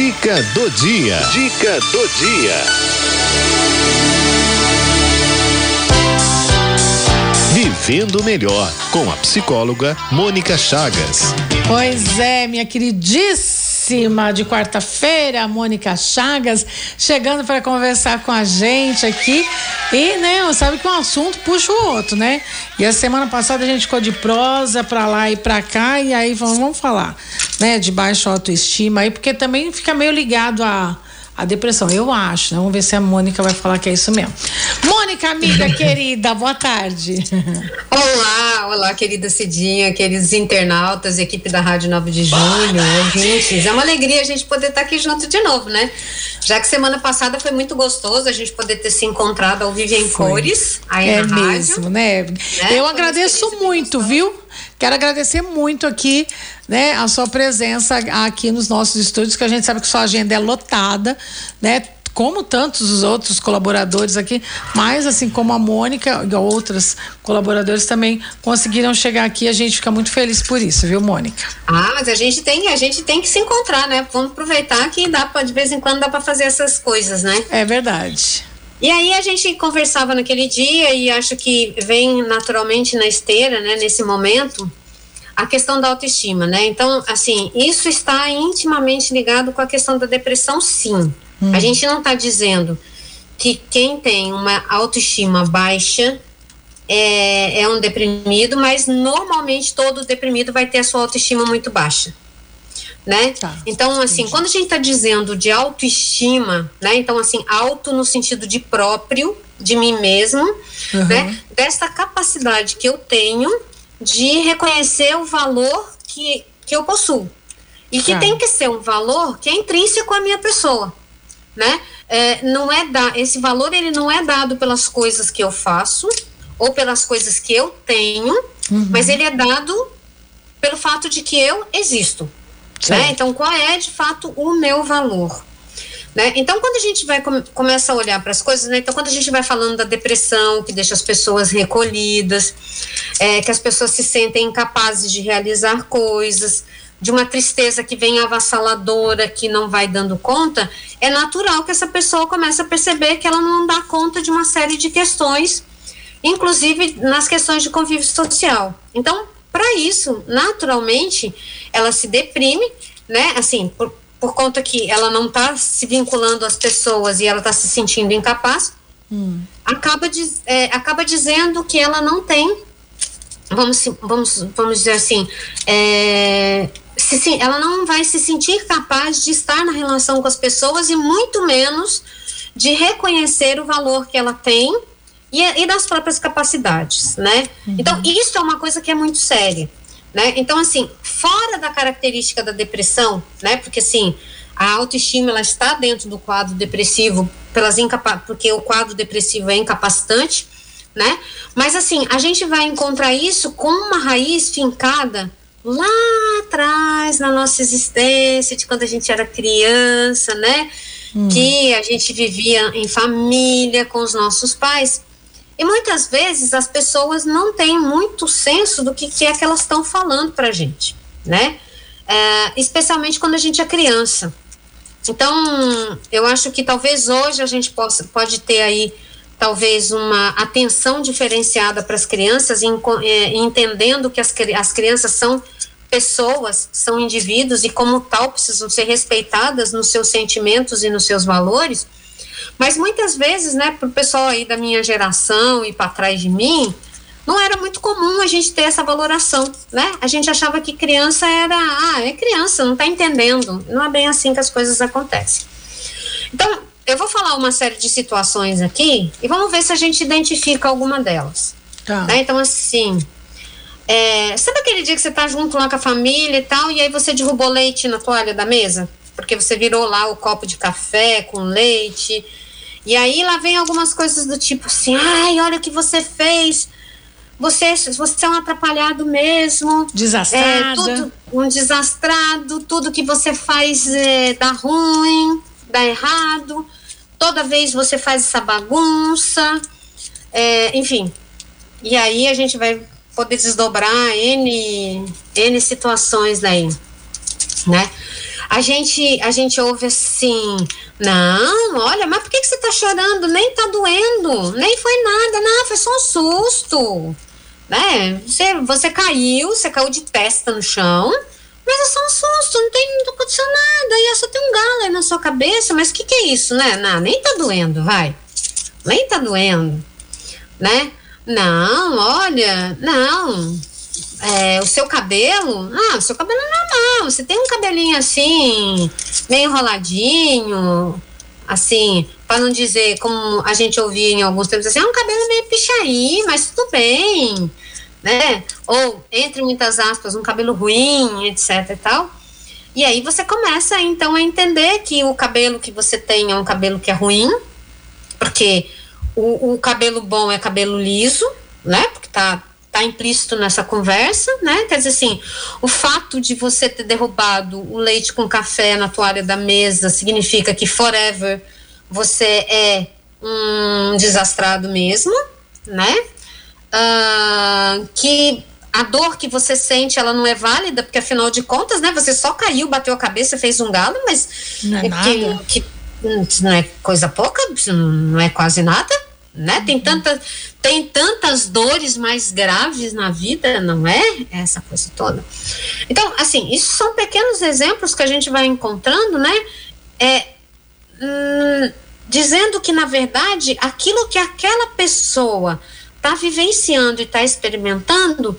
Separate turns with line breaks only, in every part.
Dica do dia. Dica do dia. Vivendo melhor com a psicóloga Mônica Chagas.
Pois é, minha queridíssima de quarta-feira, Mônica Chagas, chegando para conversar com a gente aqui. E, né, sabe que um assunto puxa o outro, né? E a semana passada a gente ficou de prosa para lá e para cá, e aí vamos, vamos falar, né, de baixa autoestima aí, porque também fica meio ligado a a depressão. Eu acho, né? Vamos ver se a Mônica vai falar que é isso mesmo. Mônica, amiga querida, boa tarde.
Olá, olá, querida Cidinha, queridos internautas, equipe da Rádio 9 de Junho, ouvintes. É uma alegria a gente poder estar aqui junto de novo, né? Já que semana passada foi muito gostoso a gente poder ter se encontrado ao vivo em foi. cores aí
é
na
mesmo,
rádio.
né? né? Eu foi agradeço muito, viu? Quero agradecer muito aqui, né, a sua presença aqui nos nossos estúdios, que a gente sabe que sua agenda é lotada, né? Como tantos os outros colaboradores aqui, mas assim como a Mônica e outras colaboradores também conseguiram chegar aqui, a gente fica muito feliz por isso, viu, Mônica?
Ah, mas a gente tem, a gente tem que se encontrar, né? Vamos aproveitar que dá para de vez em quando dá para fazer essas coisas, né?
É verdade.
E aí a gente conversava naquele dia e acho que vem naturalmente na esteira, né, nesse momento, a questão da autoestima, né? Então, assim, isso está intimamente ligado com a questão da depressão, sim. Hum. A gente não está dizendo que quem tem uma autoestima baixa é, é um deprimido, mas normalmente todo deprimido vai ter a sua autoestima muito baixa né? Tá. Então, assim, Entendi. quando a gente está dizendo de autoestima, né? Então, assim, auto no sentido de próprio, de mim mesmo, uhum. né? Dessa capacidade que eu tenho de reconhecer o valor que, que eu possuo. E que tá. tem que ser um valor que é intrínseco à minha pessoa, né? É, não é da, esse valor ele não é dado pelas coisas que eu faço ou pelas coisas que eu tenho, uhum. mas ele é dado pelo fato de que eu existo. Né? Então, qual é de fato o meu valor? Né? Então, quando a gente vai come, começa a olhar para as coisas, né? então quando a gente vai falando da depressão, que deixa as pessoas recolhidas, é, que as pessoas se sentem incapazes de realizar coisas, de uma tristeza que vem avassaladora, que não vai dando conta, é natural que essa pessoa comece a perceber que ela não dá conta de uma série de questões, inclusive nas questões de convívio social. Então, para isso, naturalmente, ela se deprime, né? Assim, por, por conta que ela não está se vinculando às pessoas e ela está se sentindo incapaz, hum. acaba, diz, é, acaba dizendo que ela não tem, vamos, vamos, vamos dizer assim, é, se, ela não vai se sentir capaz de estar na relação com as pessoas e muito menos de reconhecer o valor que ela tem e, e das próprias capacidades, né? Uhum. Então, isso é uma coisa que é muito séria, né? Então, assim, fora da característica da depressão, né? Porque, assim, a autoestima, ela está dentro do quadro depressivo, pelas incapa porque o quadro depressivo é incapacitante, né? Mas, assim, a gente vai encontrar isso com uma raiz fincada lá atrás na nossa existência, de quando a gente era criança, né? Hum. Que a gente vivia em família com os nossos pais. E muitas vezes as pessoas não têm muito senso do que, que é que elas estão falando para a gente, né? É, especialmente quando a gente é criança. Então, eu acho que talvez hoje a gente possa, pode ter aí talvez uma atenção diferenciada para as crianças, em, é, entendendo que as, as crianças são pessoas, são indivíduos e como tal precisam ser respeitadas nos seus sentimentos e nos seus valores mas muitas vezes, né, para o pessoal aí da minha geração e para trás de mim, não era muito comum a gente ter essa valoração, né? A gente achava que criança era, ah, é criança, não está entendendo. Não é bem assim que as coisas acontecem. Então, eu vou falar uma série de situações aqui e vamos ver se a gente identifica alguma delas. Tá. Né? Então, assim, é, sabe aquele dia que você tá junto lá com a família e tal, e aí você derrubou leite na toalha da mesa? Porque você virou lá o copo de café com leite e aí lá vem algumas coisas do tipo assim, ai, olha o que você fez. Você, você é um atrapalhado mesmo.
Desastrado.
É, tudo, um desastrado, tudo que você faz é, dá ruim, dá errado. Toda vez você faz essa bagunça. É, enfim. E aí a gente vai poder desdobrar N, N situações daí, né? A gente, a gente ouve assim, não, olha, mas por que, que você tá chorando? Nem tá doendo, nem foi nada, não, foi só um susto, né? Você, você caiu, você caiu de testa no chão, mas é só um susto, não tem, não aconteceu nada, e é só tem um galo aí na sua cabeça, mas o que que é isso, né? Não, nem tá doendo, vai, nem tá doendo, né? Não, olha, não, é, o seu cabelo, ah, o seu cabelo é normal, você tem um cabelinho assim, meio enroladinho, assim, para não dizer como a gente ouvia em alguns tempos assim, é um cabelo meio pichaí, mas tudo bem, né? Ou, entre muitas aspas, um cabelo ruim, etc e tal. E aí você começa, então, a entender que o cabelo que você tem é um cabelo que é ruim, porque o, o cabelo bom é cabelo liso, né? Porque tá está implícito nessa conversa, né? Quer dizer assim, o fato de você ter derrubado o leite com café na toalha da mesa significa que forever você é um desastrado mesmo, né? Uh, que a dor que você sente ela não é válida porque afinal de contas, né? Você só caiu, bateu a cabeça, fez um galo, mas
não é,
que, que, não é coisa pouca, não é quase nada, né? Tem tanta, tem tantas dores mais graves na vida, não é? Essa coisa toda. Então, assim, isso são pequenos exemplos que a gente vai encontrando, né? É, hum, dizendo que, na verdade, aquilo que aquela pessoa está vivenciando e está experimentando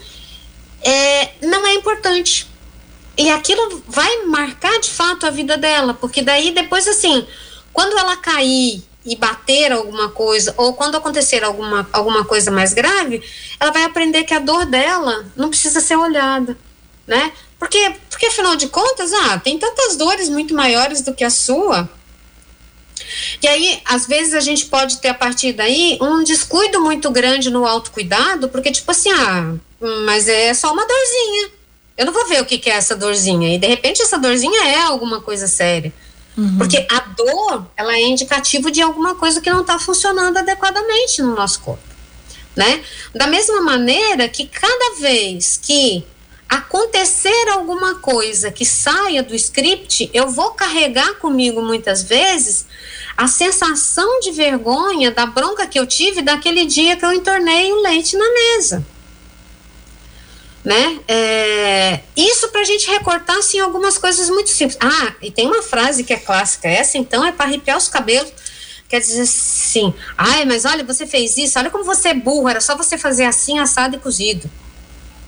é, não é importante. E aquilo vai marcar de fato a vida dela, porque daí depois, assim, quando ela cair e bater alguma coisa, ou quando acontecer alguma, alguma coisa mais grave, ela vai aprender que a dor dela não precisa ser olhada, né? Porque, porque afinal de contas, ah, tem tantas dores muito maiores do que a sua. E aí, às vezes, a gente pode ter a partir daí um descuido muito grande no autocuidado, porque, tipo assim, ah, mas é só uma dorzinha. Eu não vou ver o que, que é essa dorzinha. E de repente essa dorzinha é alguma coisa séria. Uhum. Porque a dor, ela é indicativo de alguma coisa que não está funcionando adequadamente no nosso corpo, né? Da mesma maneira que cada vez que acontecer alguma coisa que saia do script, eu vou carregar comigo muitas vezes a sensação de vergonha da bronca que eu tive daquele dia que eu entornei o leite na mesa né? É, isso para a gente recortar assim algumas coisas muito simples. Ah, e tem uma frase que é clássica, essa então é para arrepiar os cabelos. Quer dizer assim, ai, mas olha, você fez isso, olha como você é burro, era só você fazer assim, assado e cozido,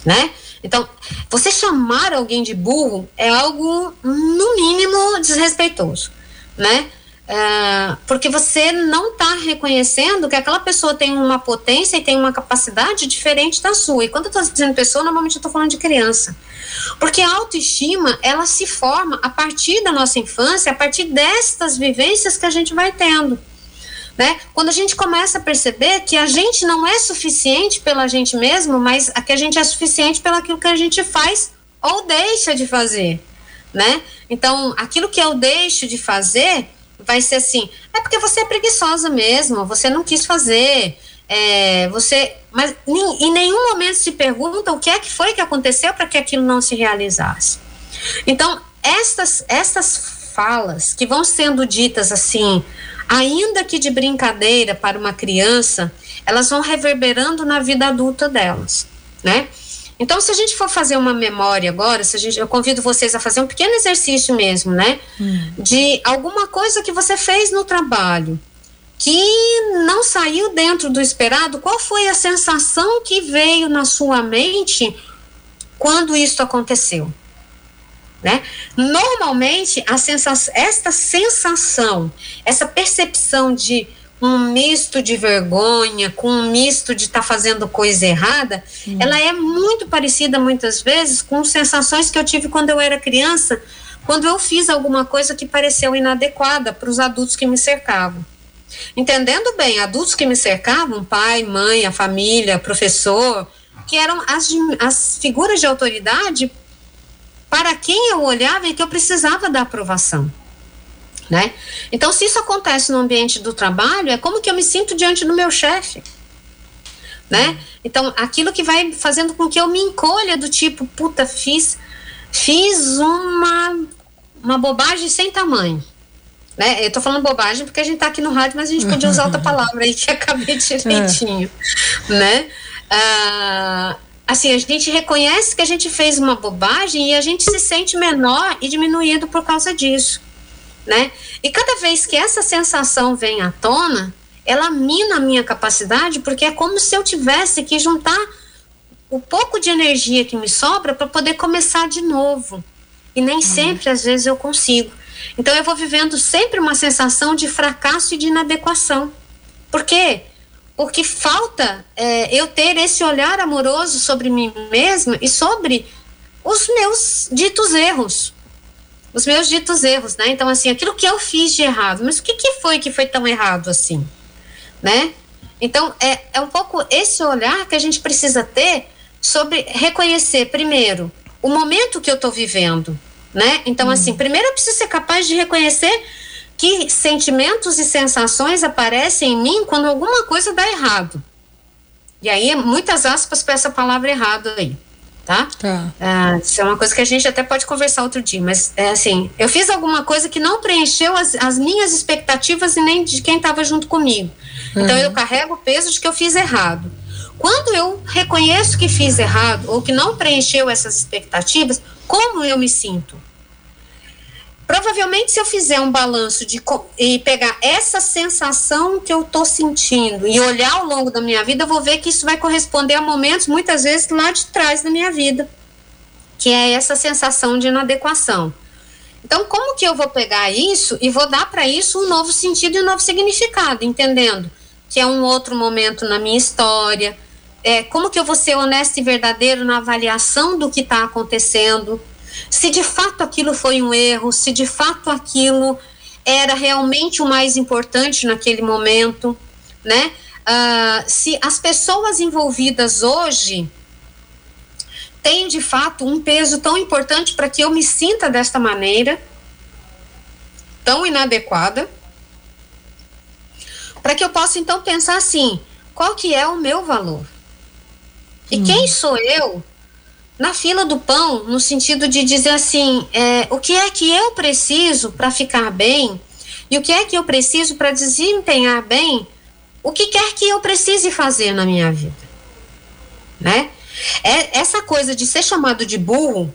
né? Então, você chamar alguém de burro é algo, no mínimo, desrespeitoso, né? É, porque você não está reconhecendo que aquela pessoa tem uma potência e tem uma capacidade diferente da sua. E quando eu estou dizendo pessoa, normalmente eu estou falando de criança. Porque a autoestima, ela se forma a partir da nossa infância, a partir destas vivências que a gente vai tendo. Né? Quando a gente começa a perceber que a gente não é suficiente pela gente mesmo, mas que a gente é suficiente pelo que a gente faz ou deixa de fazer, né? Então, aquilo que eu deixo de fazer, vai ser assim, é porque você é preguiçosa mesmo, você não quis fazer, é, você, mas em nenhum momento se pergunta o que é que foi que aconteceu para que aquilo não se realizasse. Então, estas, estas falas que vão sendo ditas assim, ainda que de brincadeira para uma criança, elas vão reverberando na vida adulta delas, né? Então, se a gente for fazer uma memória agora, se a gente, eu convido vocês a fazer um pequeno exercício mesmo, né? Hum. De alguma coisa que você fez no trabalho que não saiu dentro do esperado, qual foi a sensação que veio na sua mente quando isso aconteceu? Né? Normalmente, a sensação, esta sensação, essa percepção de um misto de vergonha, com um misto de estar tá fazendo coisa errada, hum. ela é muito parecida muitas vezes com sensações que eu tive quando eu era criança, quando eu fiz alguma coisa que pareceu inadequada para os adultos que me cercavam. Entendendo bem, adultos que me cercavam, pai, mãe, a família, professor, que eram as, as figuras de autoridade para quem eu olhava e que eu precisava da aprovação né? Então, se isso acontece no ambiente do trabalho, é como que eu me sinto diante do meu chefe, né? Então, aquilo que vai fazendo com que eu me encolha do tipo, puta, fiz, fiz uma uma bobagem sem tamanho. Né? Eu tô falando bobagem porque a gente tá aqui no rádio, mas a gente podia usar outra palavra aí que acabei direitinho, é. né? Ah, assim, a gente reconhece que a gente fez uma bobagem e a gente se sente menor e diminuído por causa disso, né? E cada vez que essa sensação vem à tona, ela mina a minha capacidade, porque é como se eu tivesse que juntar o pouco de energia que me sobra para poder começar de novo. E nem uhum. sempre, às vezes, eu consigo. Então, eu vou vivendo sempre uma sensação de fracasso e de inadequação. Por quê? Porque falta é, eu ter esse olhar amoroso sobre mim mesma e sobre os meus ditos erros. Os meus ditos erros, né? Então, assim, aquilo que eu fiz de errado. Mas o que, que foi que foi tão errado assim? Né? Então, é, é um pouco esse olhar que a gente precisa ter sobre reconhecer, primeiro, o momento que eu estou vivendo, né? Então, hum. assim, primeiro eu preciso ser capaz de reconhecer que sentimentos e sensações aparecem em mim quando alguma coisa dá errado. E aí, muitas aspas para essa palavra errado aí, tá? tá. Ah, isso é uma coisa que a gente até pode conversar outro dia, mas é assim, eu fiz alguma coisa que não preencheu as, as minhas expectativas e nem de quem estava junto comigo. Uhum. Então, eu carrego o peso de que eu fiz errado. Quando eu reconheço que fiz errado ou que não preencheu essas expectativas, como eu me sinto? Provavelmente, se eu fizer um balanço de, e pegar essa sensação que eu estou sentindo e olhar ao longo da minha vida, eu vou ver que isso vai corresponder a momentos, muitas vezes, lá de trás da minha vida, que é essa sensação de inadequação. Então, como que eu vou pegar isso e vou dar para isso um novo sentido e um novo significado, entendendo? Que é um outro momento na minha história, é, como que eu vou ser honesto e verdadeiro na avaliação do que está acontecendo, se de fato aquilo foi um erro, se de fato aquilo era realmente o mais importante naquele momento, né? Uh, se as pessoas envolvidas hoje têm de fato um peso tão importante para que eu me sinta desta maneira, tão inadequada, para que eu possa então pensar assim, qual que é o meu valor? E hum. quem sou eu na fila do pão, no sentido de dizer assim, é, o que é que eu preciso para ficar bem e o que é que eu preciso para desempenhar bem o que quer que eu precise fazer na minha vida, né? É, essa coisa de ser chamado de burro,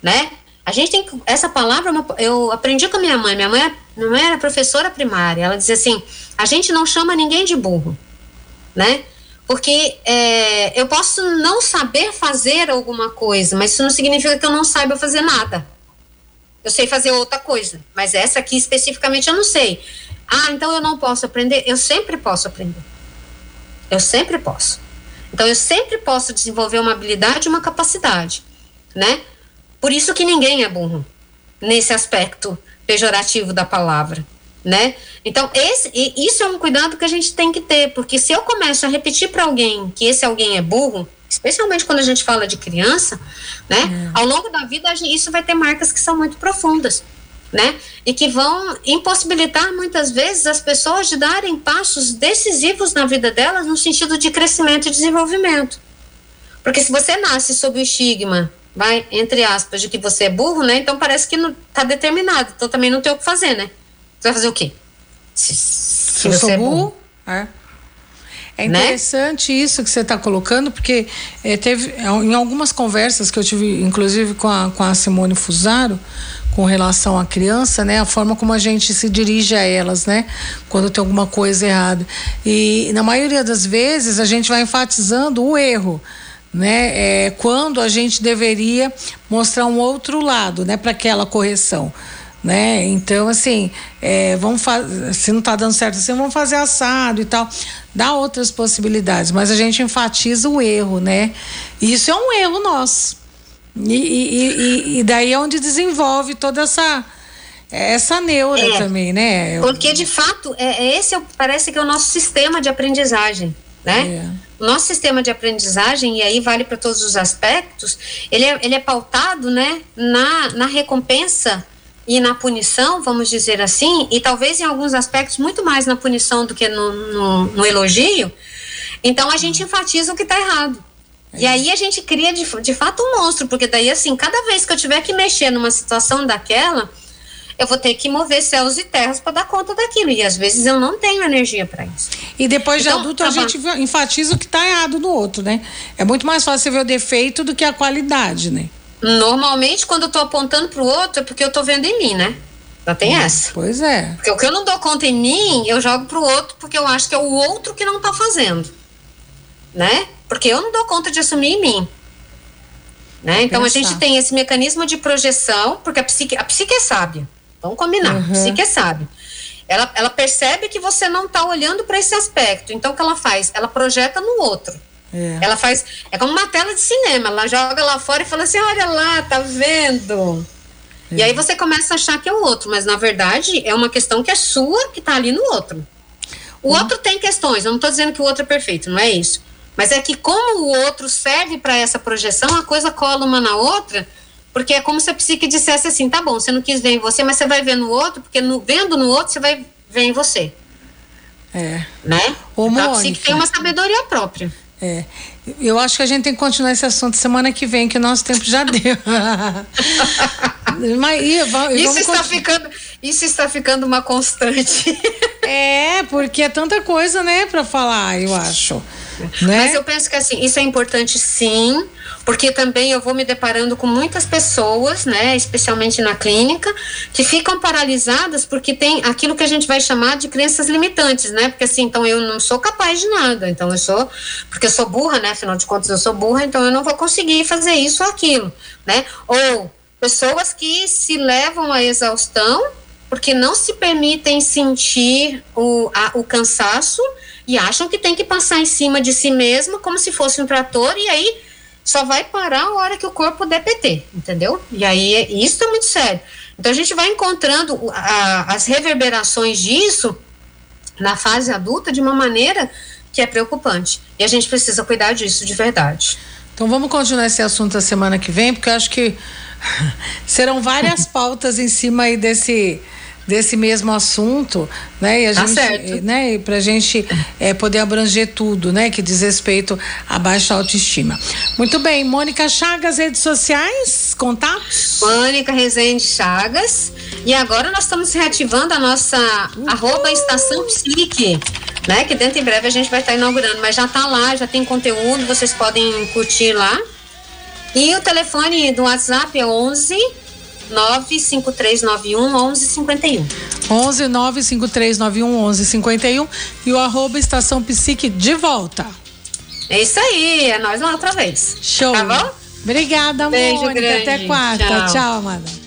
né? A gente tem essa palavra eu aprendi com a minha mãe. Minha mãe, minha mãe era professora primária. Ela dizia assim: a gente não chama ninguém de burro, né? Porque é, eu posso não saber fazer alguma coisa, mas isso não significa que eu não saiba fazer nada. Eu sei fazer outra coisa, mas essa aqui especificamente eu não sei. Ah, então eu não posso aprender? Eu sempre posso aprender. Eu sempre posso. Então eu sempre posso desenvolver uma habilidade uma capacidade, né? Por isso que ninguém é burro nesse aspecto pejorativo da palavra né? Então, esse, isso é um cuidado que a gente tem que ter, porque se eu começo a repetir para alguém que esse alguém é burro, especialmente quando a gente fala de criança, né? É. Ao longo da vida, isso vai ter marcas que são muito profundas, né? E que vão impossibilitar muitas vezes as pessoas de darem passos decisivos na vida delas no sentido de crescimento e desenvolvimento. Porque se você nasce sob o estigma, vai, entre aspas, de que você é burro, né? Então parece que não está determinado, então também não tem o que fazer, né? Você vai fazer o quê?
Se, se eu sou é burro, é. É né? interessante né? isso que você está colocando, porque é, teve em algumas conversas que eu tive, inclusive com a, com a Simone Fusaro, com relação à criança, né? A forma como a gente se dirige a elas, né? Quando tem alguma coisa errada. E na maioria das vezes a gente vai enfatizando o erro, né? É, quando a gente deveria mostrar um outro lado, né? Para aquela correção né? Então, assim, é, vamos se não está dando certo assim, vamos fazer assado e tal. Dá outras possibilidades, mas a gente enfatiza o erro, né? E isso é um erro nosso. E, e, e, e daí é onde desenvolve toda essa essa neura é, também, né?
Porque de fato é, é esse é, parece que é o nosso sistema de aprendizagem, né? É. O nosso sistema de aprendizagem e aí vale para todos os aspectos. Ele é, ele é pautado, né, na, na recompensa e na punição, vamos dizer assim, e talvez em alguns aspectos muito mais na punição do que no, no, no elogio, então a gente enfatiza o que está errado. É. E aí a gente cria de, de fato um monstro, porque daí assim, cada vez que eu tiver que mexer numa situação daquela, eu vou ter que mover céus e terras para dar conta daquilo. E às vezes eu não tenho energia para isso.
E depois então, de adulto, a gente enfatiza o que está errado no outro, né? É muito mais fácil você ver o defeito do que a qualidade, né?
Normalmente, quando eu tô apontando pro outro, é porque eu tô vendo em mim, né? Já tem hum, essa.
Pois é.
Porque o que eu não dou conta em mim, eu jogo pro outro, porque eu acho que é o outro que não tá fazendo. Né? Porque eu não dou conta de assumir em mim. Né? Então Pensar. a gente tem esse mecanismo de projeção, porque a psique, a psique é sábia. Vamos combinar, uhum. a psique é sábia. Ela, ela percebe que você não está olhando para esse aspecto. Então o que ela faz? Ela projeta no outro. É. Ela faz. É como uma tela de cinema. Ela joga lá fora e fala assim: olha lá, tá vendo? É. E aí você começa a achar que é o outro, mas na verdade é uma questão que é sua que tá ali no outro. O hum. outro tem questões, eu não estou dizendo que o outro é perfeito, não é isso. Mas é que como o outro serve para essa projeção, a coisa cola uma na outra, porque é como se a psique dissesse assim, tá bom, você não quis ver em você, mas você vai ver no outro, porque no, vendo no outro, você vai ver em você.
É.
Né? Ô, então, a psique tem uma sabedoria própria.
É. Eu acho que a gente tem que continuar esse assunto semana que vem, que o nosso tempo já deu.
Mas, e, e isso, está ficando, isso está ficando uma constante.
é, porque é tanta coisa, né, para falar, eu acho. Né?
Mas eu penso que assim, isso é importante sim, porque também eu vou me deparando com muitas pessoas, né, especialmente na clínica, que ficam paralisadas porque tem aquilo que a gente vai chamar de crenças limitantes, né? Porque assim, então eu não sou capaz de nada, então eu sou, porque eu sou burra, né? Afinal de contas eu sou burra, então eu não vou conseguir fazer isso ou aquilo, né? Ou pessoas que se levam à exaustão porque não se permitem sentir o, a, o cansaço e acham que tem que passar em cima de si mesma como se fosse um trator e aí só vai parar a hora que o corpo der PT, entendeu? E aí isso é muito sério. Então a gente vai encontrando a, as reverberações disso na fase adulta de uma maneira que é preocupante. E a gente precisa cuidar disso de verdade.
Então vamos continuar esse assunto a semana que vem, porque eu acho que serão várias pautas em cima aí desse desse mesmo assunto, né? E a tá gente, certo. né? Para a gente é, poder abranger tudo, né? Que diz respeito à baixa autoestima. Muito bem, Mônica Chagas, redes sociais, contatos?
Mônica Rezende Chagas. E agora nós estamos reativando a nossa uhum. arroba estação psique, né? Que dentro em breve a gente vai estar inaugurando, mas já está lá, já tem conteúdo, vocês podem curtir lá. E o telefone do WhatsApp é 11 95391 1151.
11 95391 1151 e o arroba estação psique de volta.
É isso aí, é nós lá outra vez.
Show.
Tá bom?
Obrigada, Beijo Mônica. Grande. Até quarta. Tchau, Tchau